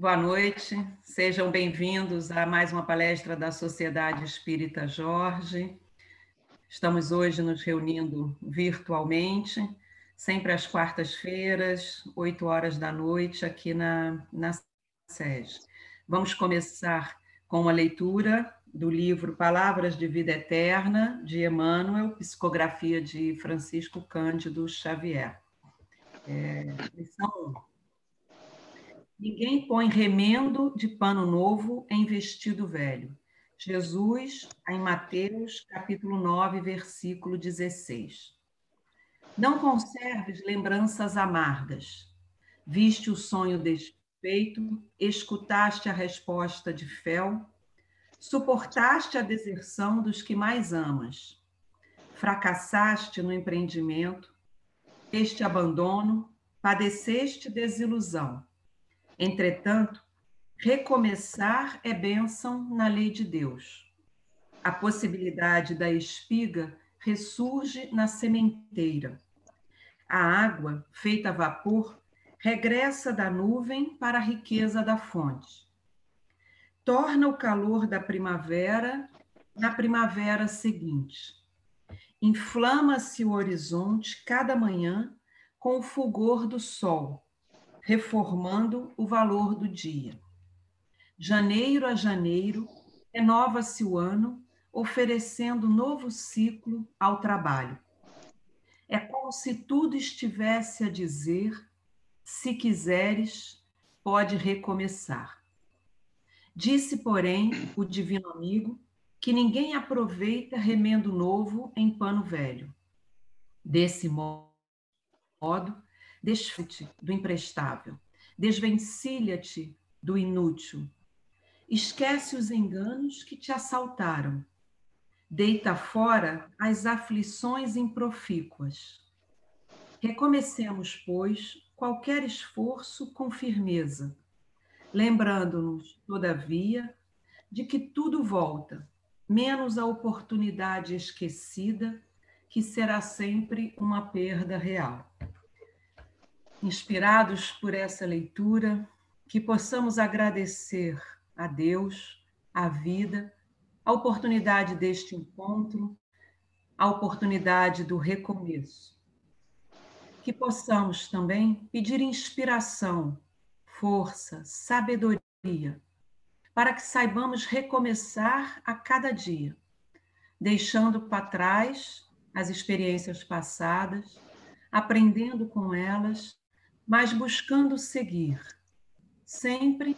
Boa noite, sejam bem-vindos a mais uma palestra da Sociedade Espírita Jorge. Estamos hoje nos reunindo virtualmente, sempre às quartas-feiras, 8 horas da noite, aqui na, na sede. Vamos começar com uma leitura do livro Palavras de Vida Eterna, de Emmanuel, psicografia de Francisco Cândido Xavier. É, lição 1. Ninguém põe remendo de pano novo em vestido velho. Jesus, em Mateus, capítulo 9, versículo 16. Não conserves lembranças amargas. Viste o sonho desfeito, escutaste a resposta de fel, suportaste a deserção dos que mais amas, fracassaste no empreendimento, este abandono, padeceste desilusão Entretanto, recomeçar é bênção na lei de Deus. A possibilidade da espiga ressurge na sementeira. A água, feita a vapor, regressa da nuvem para a riqueza da fonte. Torna o calor da primavera na primavera seguinte. Inflama-se o horizonte cada manhã com o fulgor do sol reformando o valor do dia. Janeiro a janeiro, renova-se o ano, oferecendo novo ciclo ao trabalho. É como se tudo estivesse a dizer: se quiseres, pode recomeçar. Disse, porém, o divino amigo que ninguém aproveita remendo novo em pano velho. Desse modo, Desfrute do imprestável. Desvencilha-te do inútil. Esquece os enganos que te assaltaram. Deita fora as aflições improfícuas. Recomecemos, pois, qualquer esforço com firmeza, lembrando-nos, todavia, de que tudo volta, menos a oportunidade esquecida, que será sempre uma perda real inspirados por essa leitura, que possamos agradecer a Deus, a vida, a oportunidade deste encontro, a oportunidade do recomeço. Que possamos também pedir inspiração, força, sabedoria, para que saibamos recomeçar a cada dia, deixando para trás as experiências passadas, aprendendo com elas mas buscando seguir, sempre,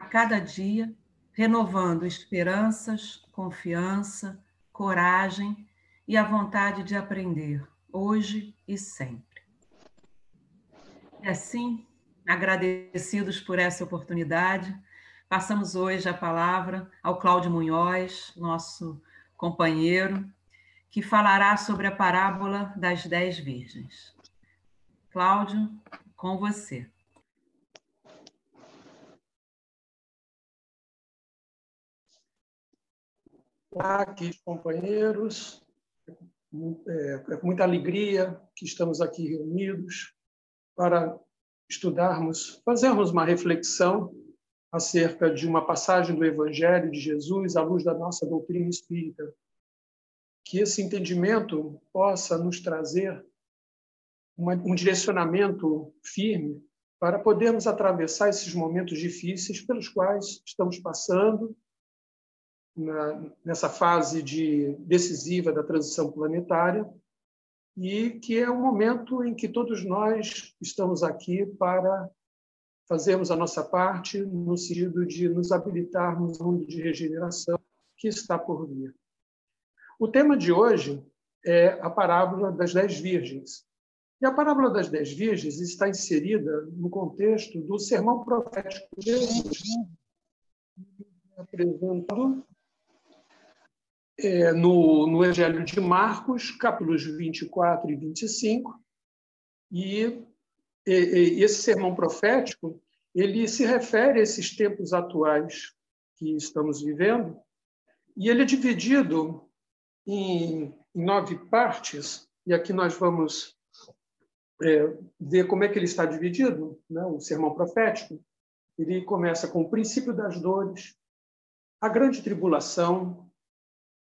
a cada dia, renovando esperanças, confiança, coragem e a vontade de aprender, hoje e sempre. E assim, agradecidos por essa oportunidade, passamos hoje a palavra ao Cláudio Munhoz, nosso companheiro, que falará sobre a parábola das dez virgens. Cláudio, com você. Olá, queridos companheiros. É, é com muita alegria que estamos aqui reunidos para estudarmos, fazermos uma reflexão acerca de uma passagem do Evangelho de Jesus à luz da nossa doutrina espírita. Que esse entendimento possa nos trazer uma, um direcionamento firme para podermos atravessar esses momentos difíceis pelos quais estamos passando na, nessa fase de decisiva da transição planetária e que é um momento em que todos nós estamos aqui para fazermos a nossa parte no sentido de nos habilitarmos no mundo de regeneração que está por vir. O tema de hoje é a parábola das dez virgens. E a parábola das dez virgens está inserida no contexto do sermão profético de Jesus, apresentado é, no, no Evangelho de Marcos, capítulos 24 e 25. E, e, e esse sermão profético ele se refere a esses tempos atuais que estamos vivendo, e ele é dividido em, em nove partes, e aqui nós vamos é, ver como é que ele está dividido, né, o sermão profético. Ele começa com o princípio das dores, a grande tribulação,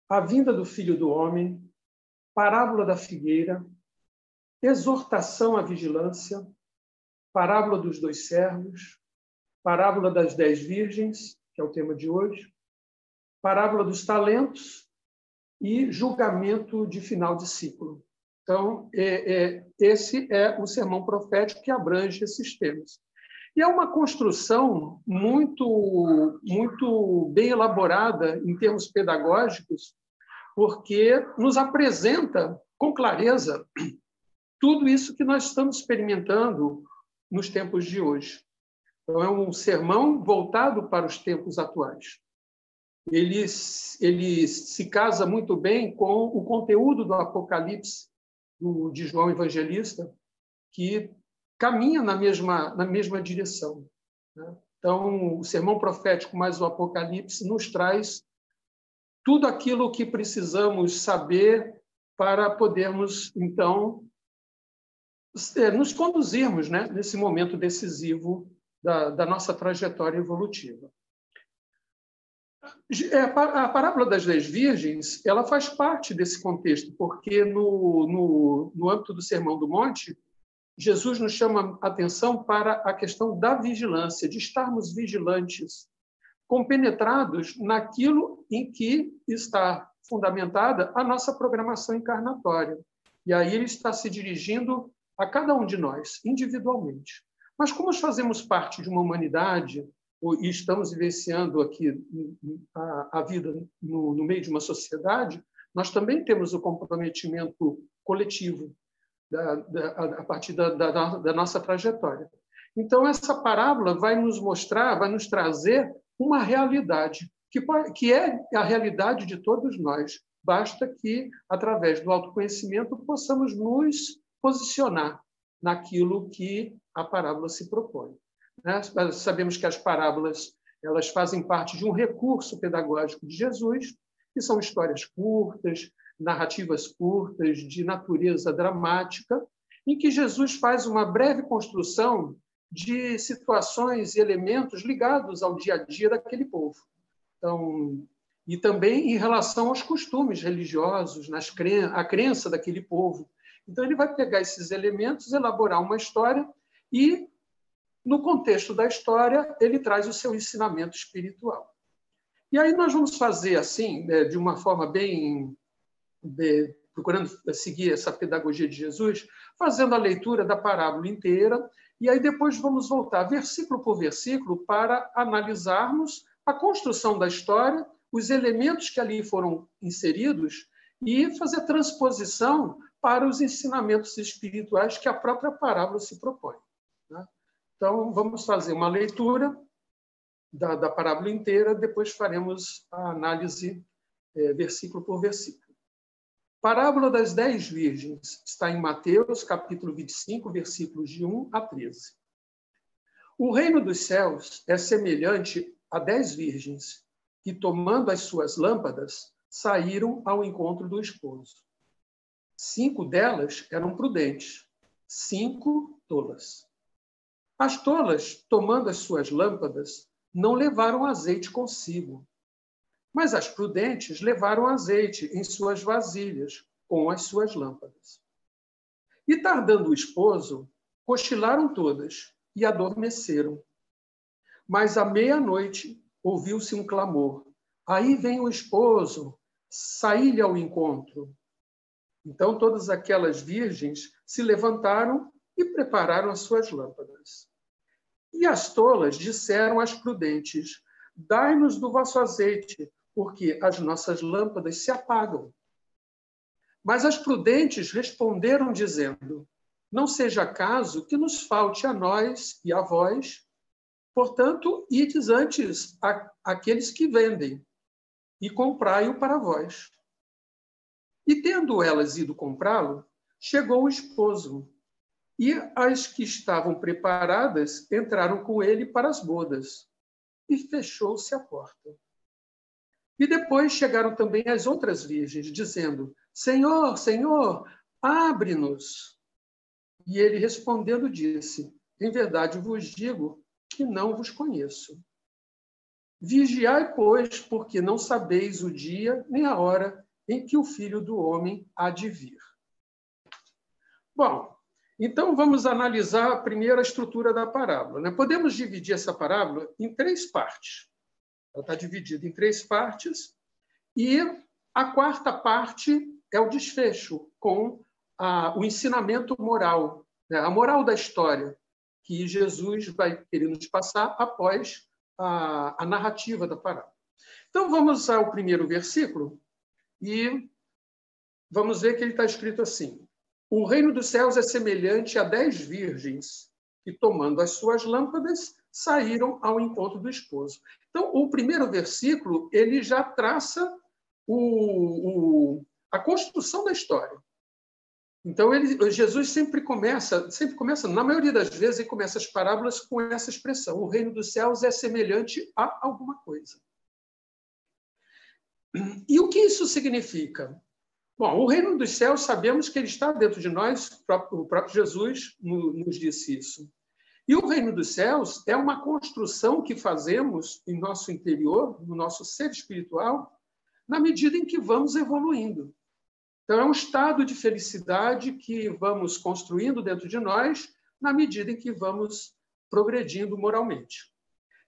a vinda do Filho do Homem, parábola da figueira, exortação à vigilância, parábola dos dois servos, parábola das dez virgens, que é o tema de hoje, parábola dos talentos e julgamento de final de ciclo. Então, é, é, esse é o sermão profético que abrange esses temas. E é uma construção muito, muito bem elaborada em termos pedagógicos, porque nos apresenta com clareza tudo isso que nós estamos experimentando nos tempos de hoje. Então, é um sermão voltado para os tempos atuais. Ele, ele se casa muito bem com o conteúdo do Apocalipse do, de João Evangelista, que caminha na mesma, na mesma direção. Né? Então, o sermão profético mais o Apocalipse nos traz tudo aquilo que precisamos saber para podermos, então, é, nos conduzirmos né, nesse momento decisivo da, da nossa trajetória evolutiva. É, a parábola das dez virgens ela faz parte desse contexto, porque no, no, no âmbito do Sermão do Monte, Jesus nos chama a atenção para a questão da vigilância, de estarmos vigilantes, compenetrados naquilo em que está fundamentada a nossa programação encarnatória. E aí ele está se dirigindo a cada um de nós, individualmente. Mas como nós fazemos parte de uma humanidade e estamos vivenciando aqui a, a vida no, no, meio de uma sociedade, nós também temos o comprometimento coletivo da, da, a partir da, da, nossa trajetória. Então, essa parábola vai nos mostrar, vai nos trazer uma realidade, que, que é a realidade de todos nós. Basta que, através do autoconhecimento, possamos nos posicionar naquilo que a parábola se propõe. Né? Sabemos que as parábolas elas fazem parte de um recurso pedagógico de Jesus, que são histórias curtas, narrativas curtas, de natureza dramática, em que Jesus faz uma breve construção de situações e elementos ligados ao dia a dia daquele povo. Então, e também em relação aos costumes religiosos, nas cren a crença daquele povo. Então, ele vai pegar esses elementos, elaborar uma história e no contexto da história, ele traz o seu ensinamento espiritual. E aí nós vamos fazer assim, né, de uma forma bem de, procurando seguir essa pedagogia de Jesus, fazendo a leitura da parábola inteira, e aí depois vamos voltar versículo por versículo para analisarmos a construção da história, os elementos que ali foram inseridos e fazer transposição para os ensinamentos espirituais que a própria parábola se propõe. Então, vamos fazer uma leitura da, da parábola inteira, depois faremos a análise é, versículo por versículo. Parábola das dez virgens está em Mateus, capítulo 25, versículos de 1 a 13. O reino dos céus é semelhante a dez virgens que, tomando as suas lâmpadas, saíram ao encontro do esposo. Cinco delas eram prudentes, cinco tolas. As tolas, tomando as suas lâmpadas, não levaram azeite consigo. Mas as prudentes levaram azeite em suas vasilhas, com as suas lâmpadas. E tardando o esposo, cochilaram todas e adormeceram. Mas à meia-noite ouviu-se um clamor: Aí vem o esposo, saí-lhe ao encontro. Então todas aquelas virgens se levantaram e prepararam as suas lâmpadas. E as tolas disseram às prudentes: Dai-nos do vosso azeite, porque as nossas lâmpadas se apagam. Mas as prudentes responderam, dizendo: Não seja caso que nos falte a nós e a vós. Portanto, ides antes aqueles que vendem, e comprai-o para vós. E tendo elas ido comprá-lo, chegou o esposo, e as que estavam preparadas entraram com ele para as bodas, e fechou-se a porta. E depois chegaram também as outras virgens, dizendo: Senhor, Senhor, abre-nos. E ele respondendo disse: Em verdade vos digo que não vos conheço. Vigiai, pois, porque não sabeis o dia nem a hora em que o Filho do Homem há de vir. Bom, então vamos analisar a primeira estrutura da parábola. Né? Podemos dividir essa parábola em três partes. Ela está dividida em três partes, e a quarta parte é o desfecho, com a, o ensinamento moral, né? a moral da história, que Jesus vai querer nos passar após a, a narrativa da parábola. Então vamos ao primeiro versículo e vamos ver que ele está escrito assim: O reino dos céus é semelhante a dez virgens que, tomando as suas lâmpadas, saíram ao encontro do esposo. Então, o primeiro versículo ele já traça o, o, a construção da história. Então, ele, Jesus sempre começa, sempre começa, na maioria das vezes, ele começa as parábolas com essa expressão: o reino dos céus é semelhante a alguma coisa. E o que isso significa? Bom, o reino dos céus, sabemos que ele está dentro de nós, o próprio Jesus nos disse isso. E o reino dos céus é uma construção que fazemos em nosso interior, no nosso ser espiritual, na medida em que vamos evoluindo. Então, é um estado de felicidade que vamos construindo dentro de nós na medida em que vamos progredindo moralmente.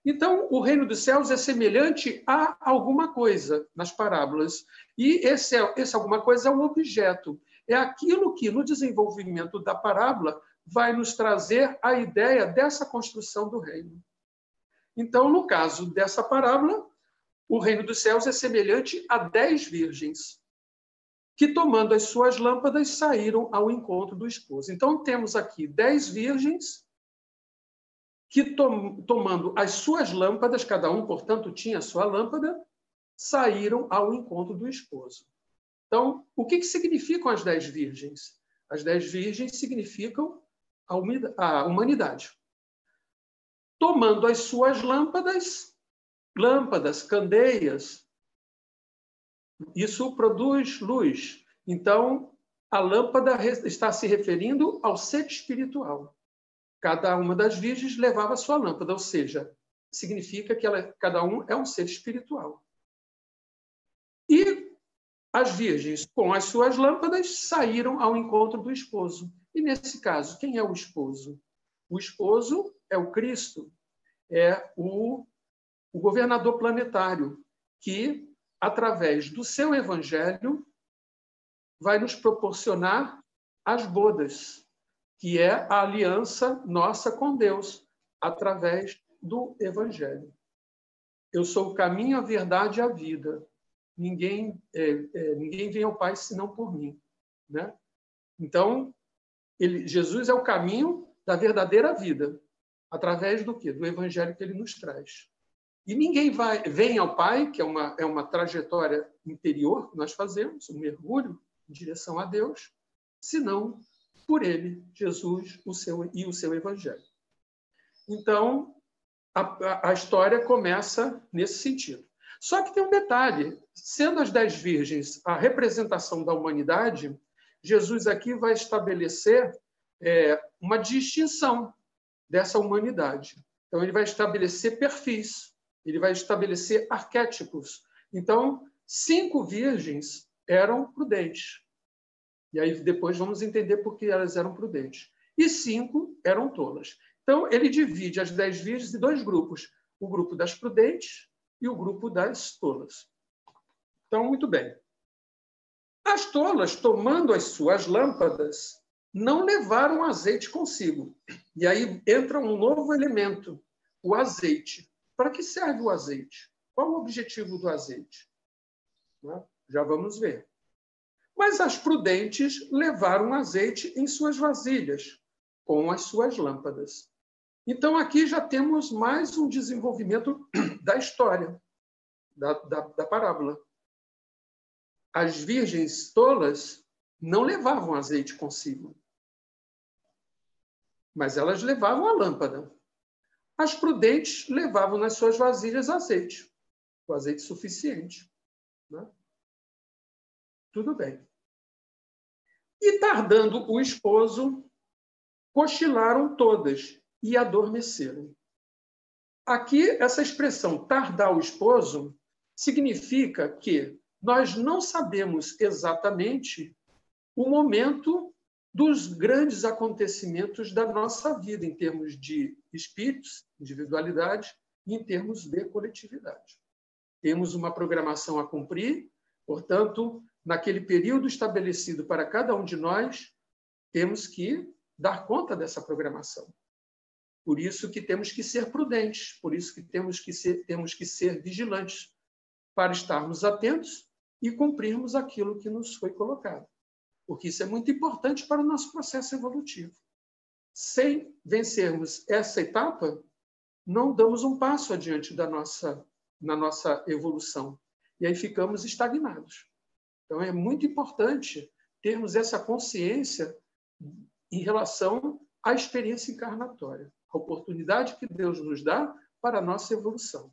Então, o reino dos céus é semelhante a alguma coisa nas parábolas. E esse, é, esse alguma coisa é um objeto. É aquilo que, no desenvolvimento da parábola, vai nos trazer a ideia dessa construção do reino. Então, no caso dessa parábola, o reino dos céus é semelhante a dez virgens que, tomando as suas lâmpadas, saíram ao encontro do esposo. Então, temos aqui dez virgens que, tomando as suas lâmpadas, cada um, portanto, tinha a sua lâmpada, saíram ao encontro do esposo. Então, o que, que significam as dez virgens? As dez virgens significam a humanidade. Tomando as suas lâmpadas, lâmpadas, candeias, isso produz luz. Então, a lâmpada está se referindo ao ser espiritual. Cada uma das virgens levava sua lâmpada, ou seja, significa que ela, cada um é um ser espiritual. E as virgens, com as suas lâmpadas, saíram ao encontro do esposo. E nesse caso, quem é o esposo? O esposo é o Cristo, é o, o governador planetário, que através do seu evangelho, vai nos proporcionar as bodas, que é a aliança nossa com Deus, através do evangelho. Eu sou o caminho, a verdade e a vida. Ninguém, é, é, ninguém vem ao Pai senão por mim. Né? Então, ele, Jesus é o caminho da verdadeira vida, através do quê? Do evangelho que ele nos traz. E ninguém vai, vem ao Pai, que é uma, é uma trajetória interior que nós fazemos, um mergulho em direção a Deus, senão por Ele, Jesus o seu, e o seu Evangelho. Então, a, a história começa nesse sentido. Só que tem um detalhe: sendo as dez virgens a representação da humanidade, Jesus aqui vai estabelecer é, uma distinção dessa humanidade. Então, ele vai estabelecer perfis ele vai estabelecer arquétipos. Então, cinco virgens eram prudentes. E aí depois vamos entender por que elas eram prudentes. E cinco eram tolas. Então, ele divide as dez virgens em dois grupos: o grupo das prudentes e o grupo das tolas. Então, muito bem. As tolas, tomando as suas lâmpadas, não levaram azeite consigo. E aí entra um novo elemento, o azeite. Para que serve o azeite? Qual o objetivo do azeite? Né? Já vamos ver. Mas as prudentes levaram azeite em suas vasilhas, com as suas lâmpadas. Então, aqui já temos mais um desenvolvimento da história, da, da, da parábola. As virgens tolas não levavam azeite consigo, mas elas levavam a lâmpada. As prudentes levavam nas suas vasilhas azeite, o azeite suficiente. Né? Tudo bem. E tardando o esposo, cochilaram todas e adormeceram. aqui, essa expressão tardar o esposo significa que nós não sabemos exatamente o momento dos grandes acontecimentos da nossa vida, em termos de espíritos, individualidade, e em termos de coletividade. Temos uma programação a cumprir, portanto, naquele período estabelecido para cada um de nós, temos que dar conta dessa programação. Por isso que temos que ser prudentes, por isso que temos que ser, temos que ser vigilantes, para estarmos atentos e cumprirmos aquilo que nos foi colocado. Porque isso é muito importante para o nosso processo evolutivo. Sem vencermos essa etapa, não damos um passo adiante da nossa, na nossa evolução. E aí ficamos estagnados. Então, é muito importante termos essa consciência em relação à experiência encarnatória, a oportunidade que Deus nos dá para a nossa evolução.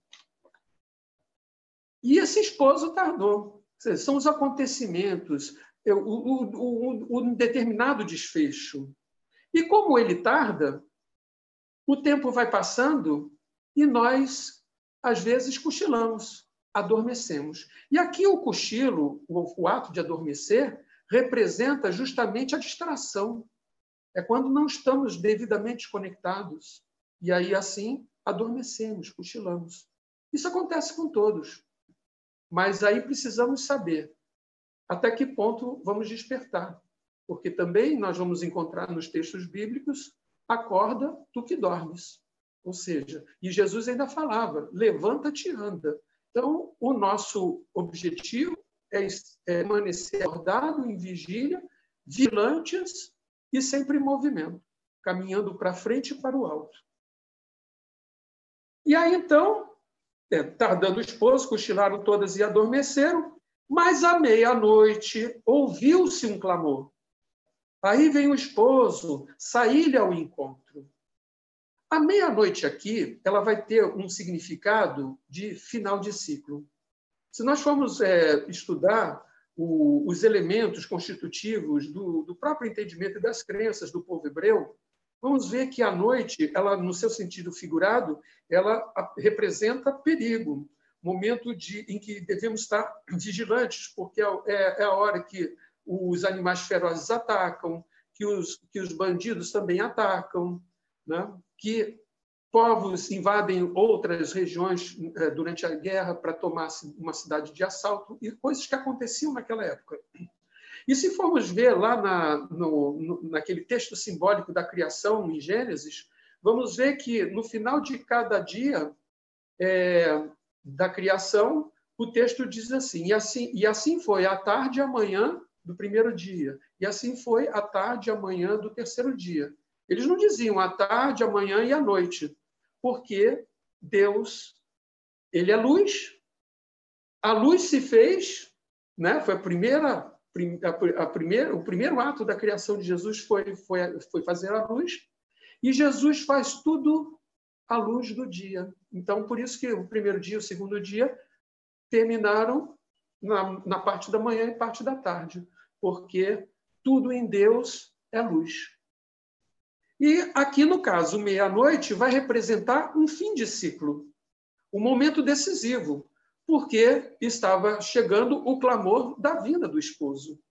E esse esposo tardou. São os acontecimentos, o, o, o, o determinado desfecho. E como ele tarda, o tempo vai passando e nós, às vezes, cochilamos, adormecemos. E aqui o cochilo, o, o ato de adormecer, representa justamente a distração. É quando não estamos devidamente conectados. E aí, assim, adormecemos, cochilamos. Isso acontece com todos. Mas aí precisamos saber até que ponto vamos despertar. Porque também nós vamos encontrar nos textos bíblicos: acorda tu que dormes. Ou seja, e Jesus ainda falava: levanta-te e anda. Então, o nosso objetivo é, é permanecer acordado, em vigília, vigilantes e sempre em movimento, caminhando para frente e para o alto. E aí, então, é, tardando o esposo, cochilaram todas e adormeceram, mas à meia-noite ouviu-se um clamor. Aí vem o esposo, saí-lhe ao encontro. A meia-noite aqui, ela vai ter um significado de final de ciclo. Se nós formos é, estudar o, os elementos constitutivos do, do próprio entendimento e das crenças do povo hebreu, vamos ver que a noite, ela no seu sentido figurado, ela representa perigo, momento de, em que devemos estar vigilantes, porque é, é, é a hora que os animais ferozes atacam, que os, que os bandidos também atacam, né? que povos invadem outras regiões é, durante a guerra para tomar uma cidade de assalto, e coisas que aconteciam naquela época. E se formos ver lá na, no, naquele texto simbólico da criação, em Gênesis, vamos ver que no final de cada dia é, da criação, o texto diz assim e, assim: e assim foi a tarde e a manhã do primeiro dia, e assim foi a tarde e a manhã do terceiro dia. Eles não diziam a tarde, a manhã e a noite, porque Deus, ele é luz. A luz se fez, né? Foi a primeira a, primeira, o primeiro ato da criação de Jesus foi, foi, foi fazer a luz, e Jesus faz tudo à luz do dia. Então, por isso que o primeiro dia e o segundo dia terminaram na, na parte da manhã e parte da tarde, porque tudo em Deus é luz. E aqui, no caso, meia-noite vai representar um fim de ciclo, um momento decisivo, porque estava chegando o clamor da vinda do esposo.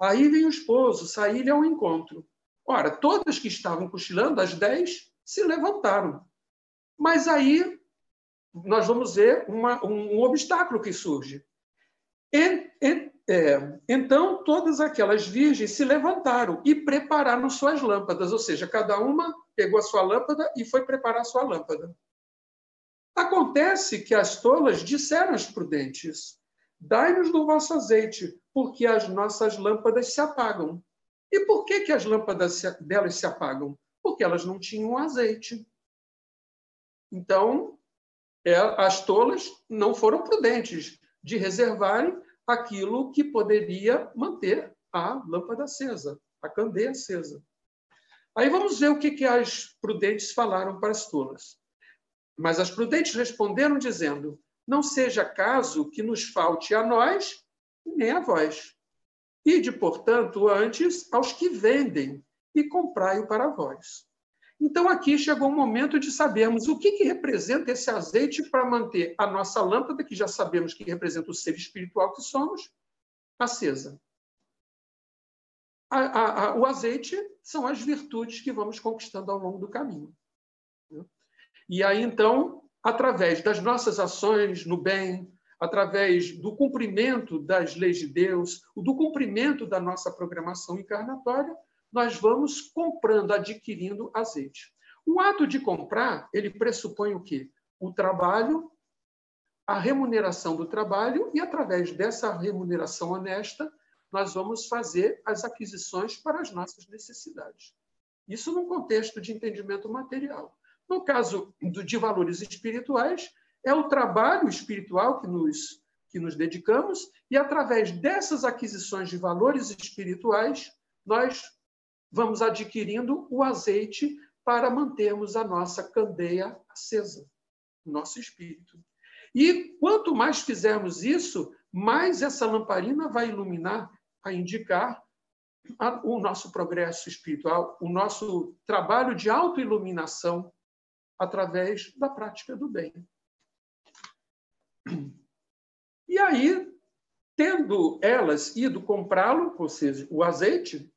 Aí vem o esposo, saí-lhe ao encontro. Ora, todas que estavam cochilando, às dez, se levantaram. Mas aí nós vamos ver uma, um, um, obstáculo que surge. É, então, todas aquelas virgens se levantaram e prepararam suas lâmpadas, ou seja, cada uma pegou a sua lâmpada e foi preparar a sua lâmpada. Acontece que as tolas disseram às prudentes: Dai-nos do vosso azeite, porque as nossas lâmpadas se apagam. E por que, que as lâmpadas delas se apagam? Porque elas não tinham azeite. Então, é, as tolas não foram prudentes de reservarem aquilo que poderia manter a lâmpada acesa, a candeia acesa. Aí vamos ver o que, que as prudentes falaram para as tolas. Mas as prudentes responderam, dizendo: Não seja caso que nos falte a nós nem a vós. Ide, portanto, antes aos que vendem e comprai-o para vós. Então, aqui chegou o momento de sabermos o que, que representa esse azeite para manter a nossa lâmpada, que já sabemos que representa o ser espiritual que somos, acesa. A, a, a, o azeite são as virtudes que vamos conquistando ao longo do caminho. E aí, então, através das nossas ações no bem, através do cumprimento das leis de Deus, do cumprimento da nossa programação encarnatória, nós vamos comprando, adquirindo azeite. O ato de comprar, ele pressupõe o quê? O trabalho, a remuneração do trabalho, e através dessa remuneração honesta, nós vamos fazer as aquisições para as nossas necessidades. Isso num contexto de entendimento material. No caso de valores espirituais, é o trabalho espiritual que nos, que nos dedicamos, e através dessas aquisições de valores espirituais, nós vamos adquirindo o azeite para mantermos a nossa candeia acesa, nosso espírito. E quanto mais fizermos isso, mais essa lamparina vai iluminar, a indicar o nosso progresso espiritual, o nosso trabalho de autoiluminação através da prática do bem. E aí, tendo elas ido comprá-lo, ou seja, o azeite,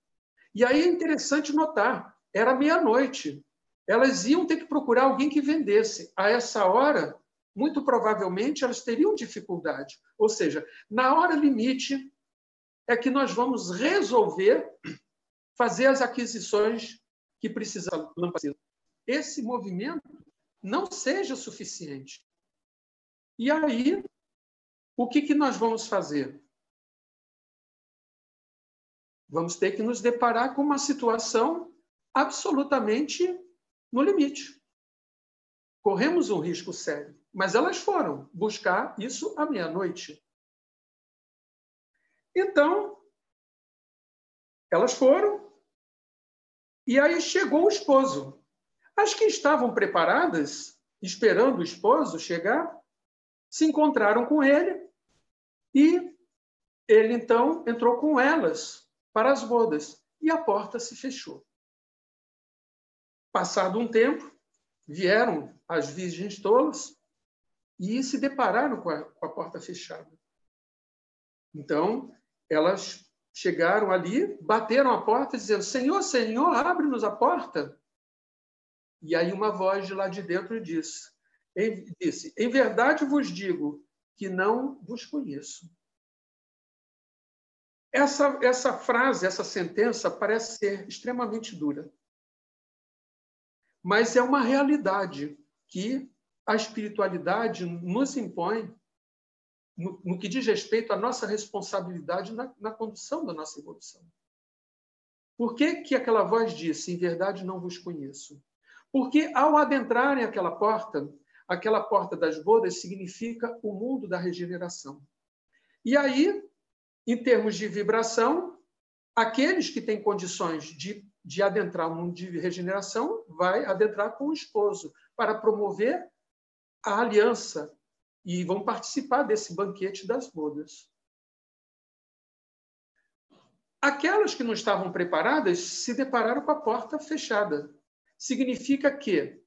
e aí é interessante notar, era meia-noite. Elas iam ter que procurar alguém que vendesse. A essa hora, muito provavelmente, elas teriam dificuldade. Ou seja, na hora limite é que nós vamos resolver fazer as aquisições que precisamos. Esse movimento não seja suficiente. E aí, o que, que nós vamos fazer? Vamos ter que nos deparar com uma situação absolutamente no limite. Corremos um risco sério, mas elas foram buscar isso à meia-noite. Então, elas foram, e aí chegou o esposo. As que estavam preparadas, esperando o esposo chegar, se encontraram com ele e ele então entrou com elas para as bodas e a porta se fechou. Passado um tempo, vieram as virgens tolas e se depararam com a, com a porta fechada. Então, elas chegaram ali, bateram a porta, dizendo: Senhor, Senhor, abre-nos a porta. E aí uma voz de lá de dentro disse: disse: Em verdade vos digo que não vos conheço. Essa, essa frase, essa sentença parece ser extremamente dura. Mas é uma realidade que a espiritualidade nos impõe no, no que diz respeito à nossa responsabilidade na, na condução da nossa evolução. Por que, que aquela voz disse, em verdade não vos conheço? Porque ao adentrarem aquela porta, aquela porta das bodas significa o mundo da regeneração. E aí em termos de vibração, aqueles que têm condições de, de adentrar o mundo de regeneração vai adentrar com o esposo para promover a aliança e vão participar desse banquete das bodas. Aquelas que não estavam preparadas se depararam com a porta fechada. Significa que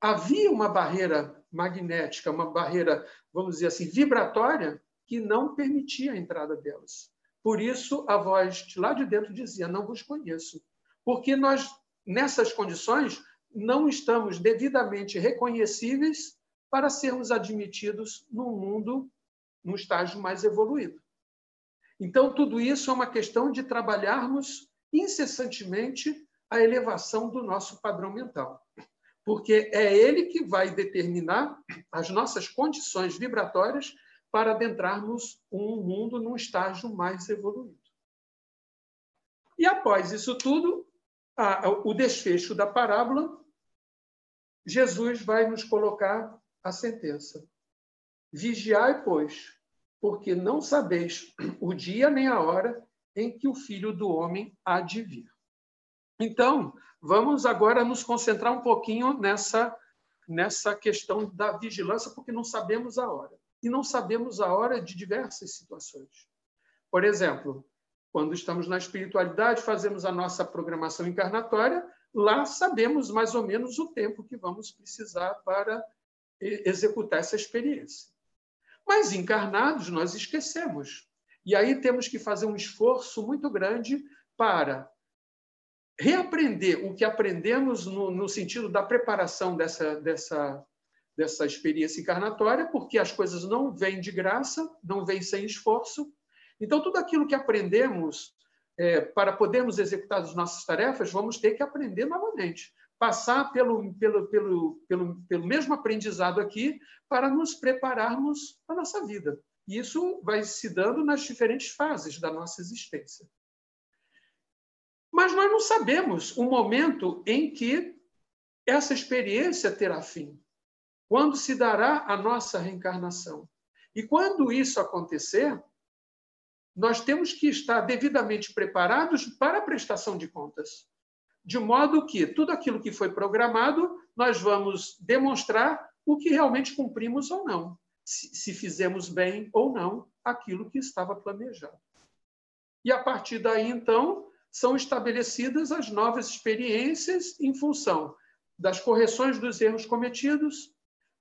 havia uma barreira magnética, uma barreira, vamos dizer assim, vibratória, que não permitia a entrada delas. Por isso, a voz de lá de dentro dizia: Não vos conheço. Porque nós, nessas condições, não estamos devidamente reconhecíveis para sermos admitidos num mundo, num estágio mais evoluído. Então, tudo isso é uma questão de trabalharmos incessantemente a elevação do nosso padrão mental. Porque é ele que vai determinar as nossas condições vibratórias para adentrarmos um mundo num estágio mais evoluído. E após isso tudo, a, o desfecho da parábola, Jesus vai nos colocar a sentença. Vigiai, pois, porque não sabeis o dia nem a hora em que o Filho do Homem há de vir. Então, vamos agora nos concentrar um pouquinho nessa, nessa questão da vigilância, porque não sabemos a hora e não sabemos a hora de diversas situações. Por exemplo, quando estamos na espiritualidade, fazemos a nossa programação encarnatória, lá sabemos mais ou menos o tempo que vamos precisar para executar essa experiência. Mas encarnados, nós esquecemos. E aí temos que fazer um esforço muito grande para reaprender o que aprendemos no, no sentido da preparação dessa, dessa, dessa experiência encarnatória, porque as coisas não vêm de graça, não vêm sem esforço. Então, tudo aquilo que aprendemos é, para podermos executar as nossas tarefas, vamos ter que aprender novamente. Passar pelo, pelo, pelo, pelo, pelo mesmo aprendizado aqui para nos prepararmos para a nossa vida. E isso vai se dando nas diferentes fases da nossa existência. Mas nós não sabemos o momento em que essa experiência terá fim. Quando se dará a nossa reencarnação. E quando isso acontecer, nós temos que estar devidamente preparados para a prestação de contas. De modo que tudo aquilo que foi programado, nós vamos demonstrar o que realmente cumprimos ou não, se fizemos bem ou não aquilo que estava planejado. E a partir daí, então, são estabelecidas as novas experiências em função das correções dos erros cometidos,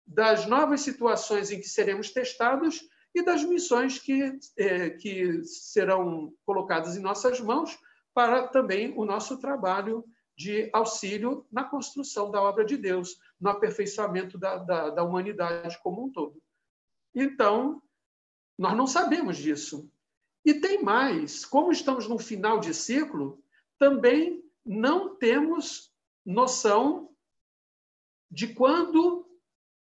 das novas situações em que seremos testados e das missões que, é, que serão colocadas em nossas mãos para também o nosso trabalho de auxílio na construção da obra de Deus, no aperfeiçoamento da, da, da humanidade como um todo. Então, nós não sabemos disso. E tem mais, como estamos no final de ciclo, também não temos noção de quando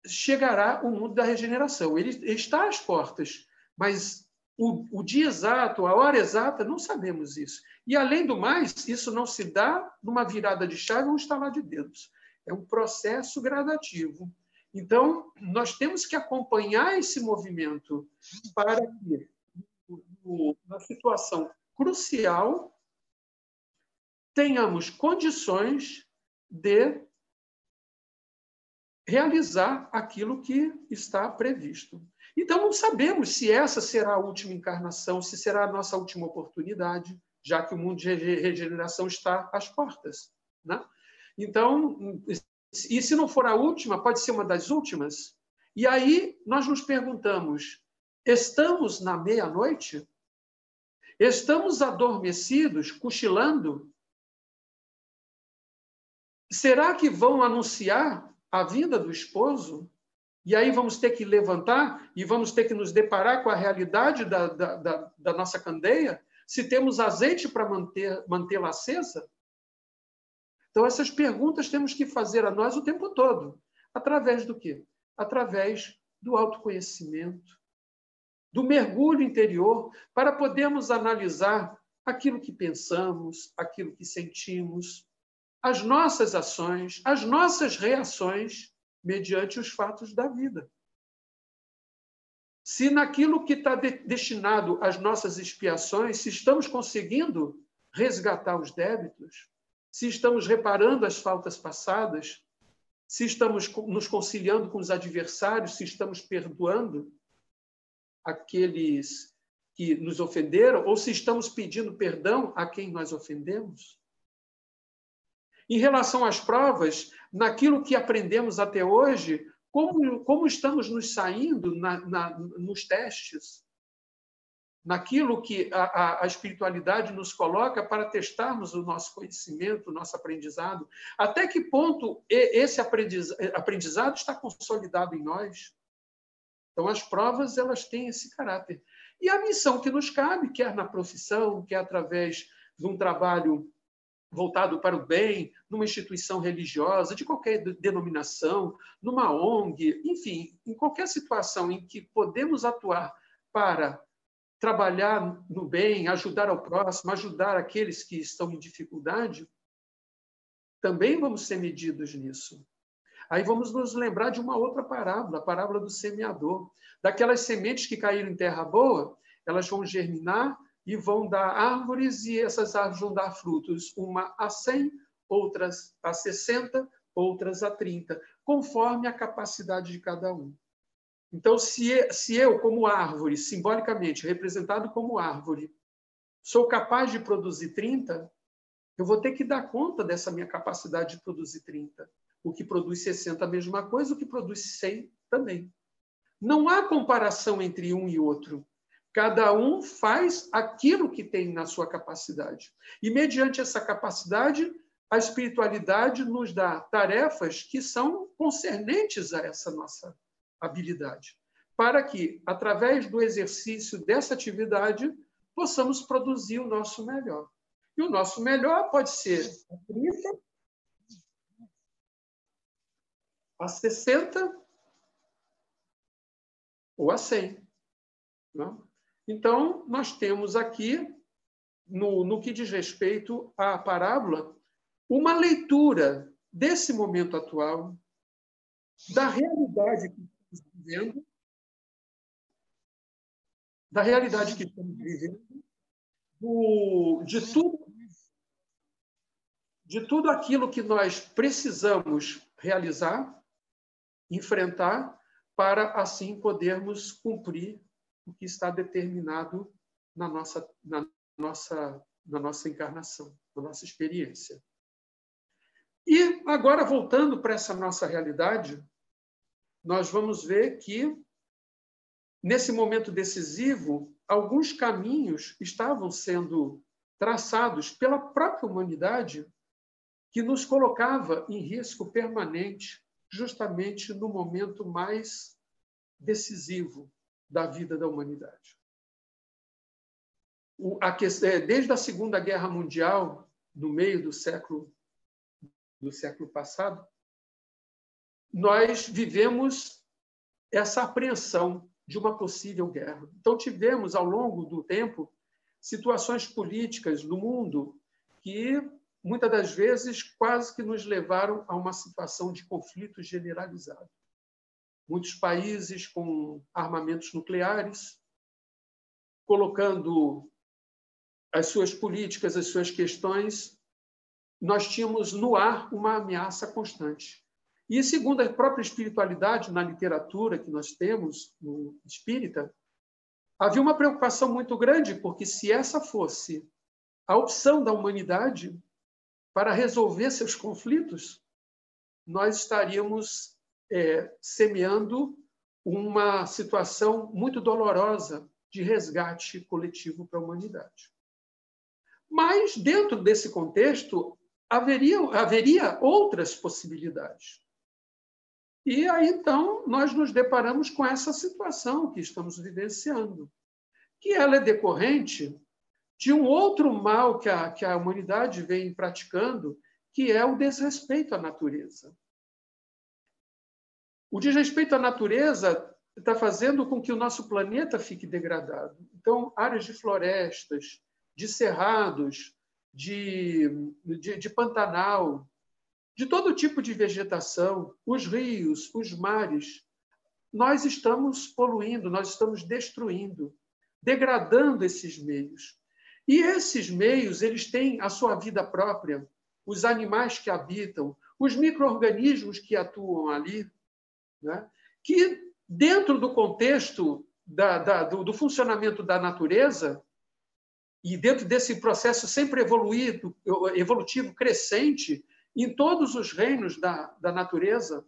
chegará o mundo da regeneração. Ele está às portas, mas o, o, dia exato, a hora exata, não sabemos isso. E, além do mais, isso não se dá numa virada de chave ou um estalar de dedos. É um processo gradativo. Então, nós temos que acompanhar esse movimento para que, na situação crucial, tenhamos condições de realizar aquilo que está previsto. Então, não sabemos se essa será a última encarnação, se será a nossa última oportunidade, já que o mundo de regeneração está às portas. Né? Então, e se não for a última, pode ser uma das últimas? E aí nós nos perguntamos: estamos na meia-noite? Estamos adormecidos, cochilando? Será que vão anunciar a vinda do esposo, e aí vamos ter que levantar e vamos ter que nos deparar com a realidade da, da, da, da nossa candeia, se temos azeite para mantê-la acesa? Então, essas perguntas temos que fazer a nós o tempo todo. Através do quê? Através do autoconhecimento, do mergulho interior, para podermos analisar aquilo que pensamos, aquilo que sentimos, as nossas ações, as nossas reações mediante os fatos da vida. Se naquilo que está de destinado às nossas expiações, se estamos conseguindo resgatar os débitos, se estamos reparando as faltas passadas, se estamos nos conciliando com os adversários, se estamos perdoando aqueles que nos ofenderam, ou se estamos pedindo perdão a quem nós ofendemos. Em relação às provas, naquilo que aprendemos até hoje, como, como estamos nos saindo na, na, nos testes? Naquilo que a, a, espiritualidade nos coloca para testarmos o nosso conhecimento, o nosso aprendizado. Até que ponto esse aprendizado está consolidado em nós? Então, as provas elas têm esse caráter. E a missão que nos cabe, quer na profissão, quer através de um trabalho voltado para o bem, numa instituição religiosa, de qualquer denominação, numa ONG, enfim, em qualquer situação em que podemos atuar para trabalhar no bem, ajudar ao próximo, ajudar aqueles que estão em dificuldade, também vamos ser medidos nisso. Aí vamos nos lembrar de uma outra parábola, a parábola do semeador. Daquelas sementes que caíram em terra boa, elas vão germinar, e vão dar árvores, e essas árvores vão dar frutos, uma a 100, outras a 60, outras a 30, conforme a capacidade de cada um. Então, se, eu, como árvore, simbolicamente representado como árvore, sou capaz de produzir 30, Eu vou ter que dar conta dessa minha capacidade de produzir 30. O que produz 60 a mesma coisa, o que produz 100 também. Não há comparação entre um e outro. Cada um faz aquilo que tem na sua capacidade. E, mediante essa capacidade, a espiritualidade nos dá tarefas que são concernentes a essa nossa habilidade, para que, através do exercício dessa atividade, possamos produzir o nosso melhor. E o nosso melhor pode ser a 30, a 60 ou a 100. Né? Então, nós temos aqui, no, no que diz respeito à parábola, uma leitura desse momento atual, da realidade que estamos vivendo, da realidade que estamos vivendo, do, de tudo de tudo aquilo que nós precisamos realizar, enfrentar para assim podermos cumprir o que está determinado na nossa, na nossa, na nossa encarnação, na nossa experiência. E agora, voltando para essa nossa realidade, nós vamos ver que, nesse momento decisivo, alguns caminhos estavam sendo traçados pela própria humanidade que nos colocava em risco permanente justamente no momento mais decisivo da vida da humanidade. É, desde a Segunda Guerra Mundial, no meio do século do século passado, nós vivemos essa apreensão de uma possível guerra. Então tivemos ao longo do tempo situações políticas no mundo que muitas das vezes quase que nos levaram a uma situação de conflito generalizado. Muitos países com armamentos nucleares, colocando as suas políticas, as suas questões, nós tínhamos no ar uma ameaça constante. E, segundo a própria espiritualidade, na literatura que nós temos, no espírita, havia uma preocupação muito grande, porque se essa fosse a opção da humanidade, para resolver seus conflitos, nós estaríamos é, semeando uma situação muito dolorosa de resgate coletivo para a humanidade. Mas, dentro desse contexto, haveria, haveria outras possibilidades. E aí, então, nós nos deparamos com essa situação que estamos vivenciando, que ela é decorrente de um outro mal que a, que a humanidade vem praticando, que é o desrespeito à natureza. O desrespeito à natureza está fazendo com que o nosso planeta fique degradado. Então, áreas de florestas, de cerrados, de, de, de pantanal, de todo tipo de vegetação, os rios, os mares, nós estamos poluindo, nós estamos destruindo, degradando esses meios. E esses meios, eles têm a sua vida própria, os animais que habitam, os micro-organismos que atuam ali, né? que, dentro do contexto da, da, do, do, funcionamento da natureza, e dentro desse processo sempre evoluído, evolutivo, crescente, em todos os reinos da, da natureza,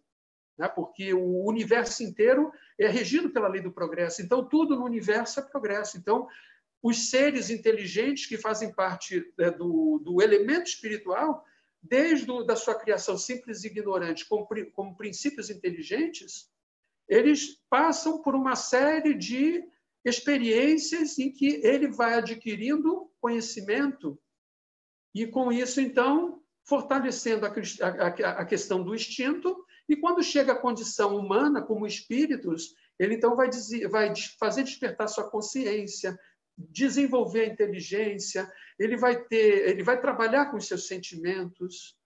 né? porque o universo inteiro é regido pela lei do progresso. Então, tudo no universo é progresso. Então, os seres inteligentes que fazem parte né, do, do elemento espiritual, desde a da sua criação simples e ignorante, como, como princípios inteligentes, eles passam por uma série de experiências em que ele vai adquirindo conhecimento e, com isso, então, fortalecendo a questão do instinto. E quando chega à condição humana, como espíritos, ele então vai, dizer, vai fazer despertar sua consciência, desenvolver a inteligência, ele vai ter, ele vai trabalhar com os seus sentimentos,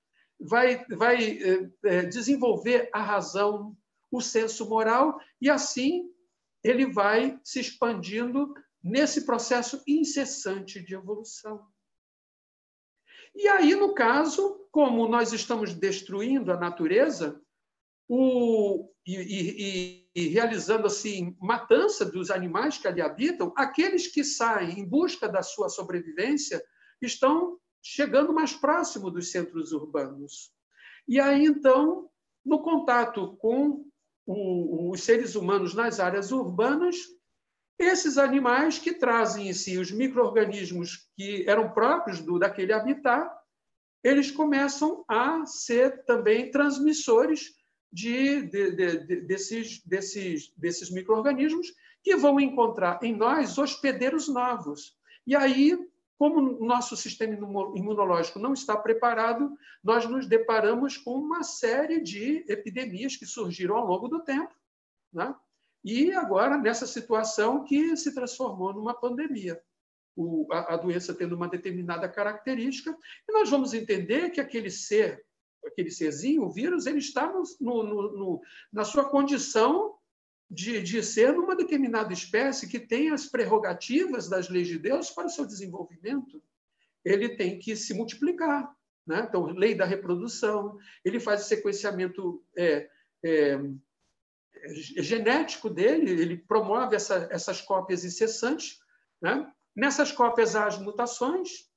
vai, vai é, desenvolver a razão, o senso moral e assim ele vai se expandindo nesse processo incessante de evolução. E aí, no caso, como nós estamos destruindo a natureza, o, e, e, realizando assim matança dos animais que ali habitam, aqueles que saem em busca da sua sobrevivência estão chegando mais próximo dos centros urbanos. E aí, então, no contato com os seres humanos nas áreas urbanas, esses animais que trazem em si os micro-organismos que eram próprios do, daquele habitat, eles começam a ser também transmissores de, de, de, desses, desses, desses micro-organismos que vão encontrar em nós hospedeiros novos. E aí, como o nosso sistema imunológico não está preparado, nós nos deparamos com uma série de epidemias que surgiram ao longo do tempo. Né? E agora, nessa situação que se transformou numa pandemia. O, a, a, doença tendo uma determinada característica, e nós vamos entender que aquele ser, aquele serzinho, o vírus, ele está no, no, no, na sua condição de, de ser uma determinada espécie que tem as prerrogativas das leis de Deus para o seu desenvolvimento. Ele tem que se multiplicar. Né? Então, lei da reprodução, ele faz o sequenciamento é, é, genético dele, ele promove essa, essas cópias incessantes. Né? Nessas cópias há as mutações,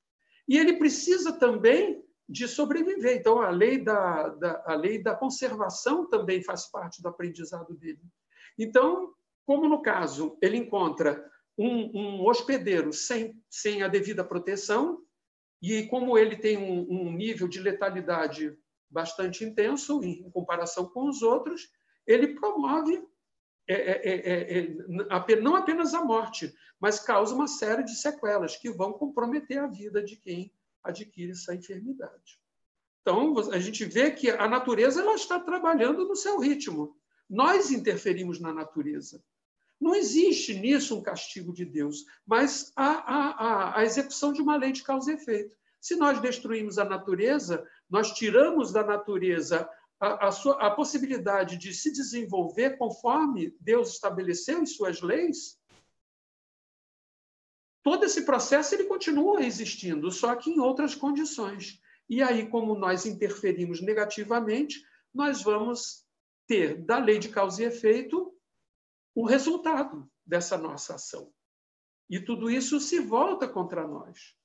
e ele precisa também de sobreviver. Então, a lei da, da, a lei da conservação também faz parte do aprendizado dele. Então, como no caso ele encontra um, um hospedeiro sem, sem a devida proteção, e como ele tem um, um nível de letalidade bastante intenso em, em, comparação com os outros, ele promove é, é, é, não apenas a morte, mas causa uma série de sequelas que vão comprometer a vida de quem adquire essa enfermidade. Então, a gente vê que a natureza ela está trabalhando no seu ritmo. Nós interferimos na natureza. Não existe nisso um castigo de Deus, mas a, a, a, execução de uma lei de causa e efeito. Se nós destruímos a natureza, nós tiramos da natureza a, a, sua, a possibilidade de se desenvolver conforme Deus estabeleceu em suas leis, todo esse processo ele continua existindo, só que em outras condições. E aí, como nós interferimos negativamente, nós vamos ter da lei de causa e efeito o resultado dessa nossa ação. E tudo isso se volta contra nós,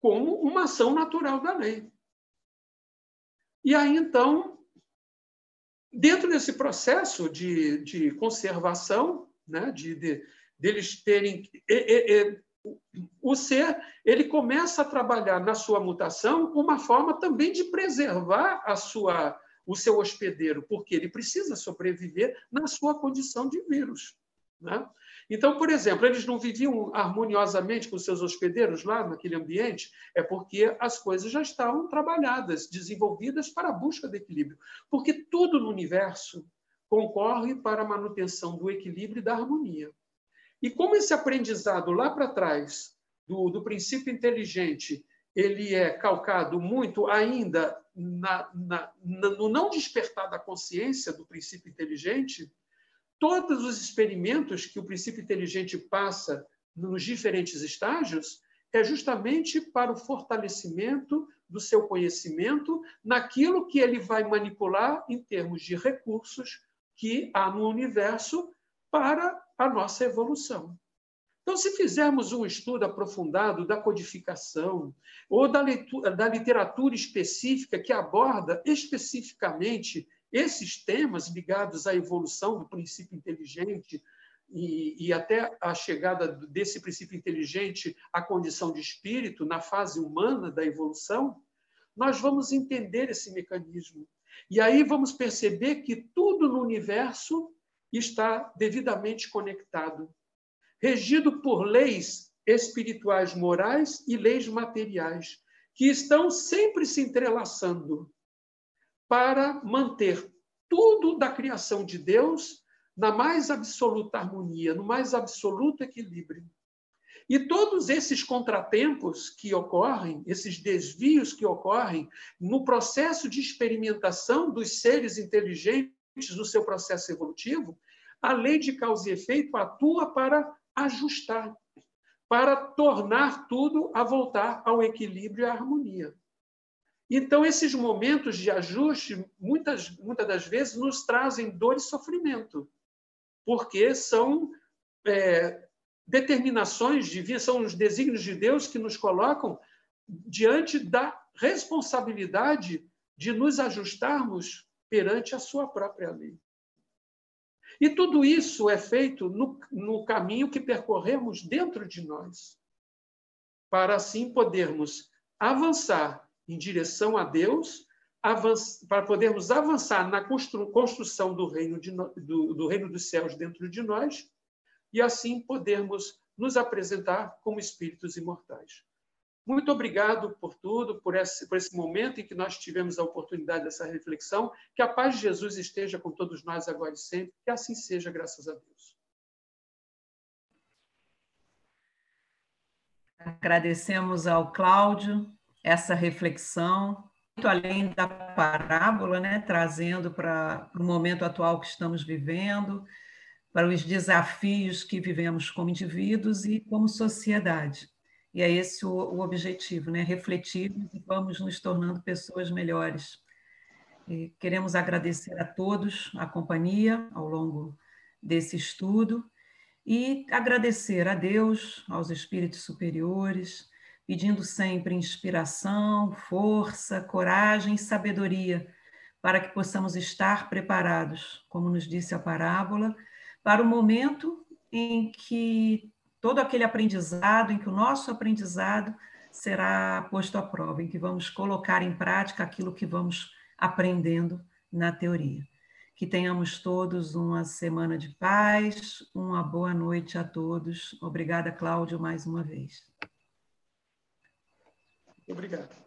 como uma ação natural da lei. E aí, então, dentro desse processo de, de conservação, né, de, de deles terem. o ser ele começa a trabalhar na sua mutação uma forma também de preservar a sua o seu hospedeiro, porque ele precisa sobreviver na sua condição de vírus. Né? Então, por exemplo, eles não viviam harmoniosamente com seus hospedeiros lá naquele ambiente, é porque as coisas já estavam trabalhadas, desenvolvidas para a busca do equilíbrio. Porque tudo no universo concorre para a manutenção do equilíbrio e da harmonia. E como esse aprendizado lá para trás, do, do princípio inteligente, ele é calcado muito ainda na, na, no não despertar da consciência do princípio inteligente, todos os experimentos que o princípio inteligente passa nos diferentes estágios é justamente para o fortalecimento do seu conhecimento naquilo que ele vai manipular em termos de recursos que há no universo para a nossa evolução. Então, se fizermos um estudo aprofundado da codificação ou da, leitura, da literatura específica que aborda especificamente esses temas ligados à evolução do princípio inteligente e, e, até a chegada desse princípio inteligente à condição de espírito na fase humana da evolução, nós vamos entender esse mecanismo. E aí vamos perceber que tudo no universo está devidamente conectado regido por leis espirituais morais e leis materiais, que estão sempre se entrelaçando para manter tudo da criação de Deus na mais absoluta harmonia, no mais absoluto equilíbrio. E todos esses contratempos que ocorrem, esses desvios que ocorrem no processo de experimentação dos seres inteligentes no seu processo evolutivo, a lei de causa e efeito atua para ajustar, para tornar tudo a voltar ao equilíbrio e à harmonia. Então, esses momentos de ajuste, muitas, muitas das vezes, nos trazem dor e sofrimento, porque são é, determinações de vida, são os desígnios de Deus que nos colocam diante da responsabilidade de nos ajustarmos perante a sua própria lei. E tudo isso é feito no, no caminho que percorremos dentro de nós, para assim podermos avançar em direção a Deus, para podermos avançar na construção do reino, de, do, do reino dos céus dentro de nós, e assim podermos nos apresentar como espíritos imortais. Muito obrigado por tudo, por esse, por esse momento em que nós tivemos a oportunidade dessa reflexão. Que a paz de Jesus esteja com todos nós agora e sempre. Que assim seja, graças a Deus. Agradecemos ao Cláudio essa reflexão, muito além da parábola, né, trazendo para o momento atual que estamos vivendo, para os desafios que vivemos como indivíduos e como sociedade. E é esse o, o objetivo, né? refletir e vamos nos tornando pessoas melhores. E queremos agradecer a todos a companhia ao longo desse estudo e agradecer a Deus, aos espíritos superiores, pedindo sempre inspiração, força, coragem e sabedoria para que possamos estar preparados, como nos disse a parábola, para o momento em que todo aquele aprendizado, em que o nosso aprendizado será posto à prova, em que vamos colocar em prática aquilo que vamos aprendendo na teoria. Que tenhamos todos uma semana de paz, uma boa noite a todos. Obrigada, Cláudio, mais uma vez. Obrigado.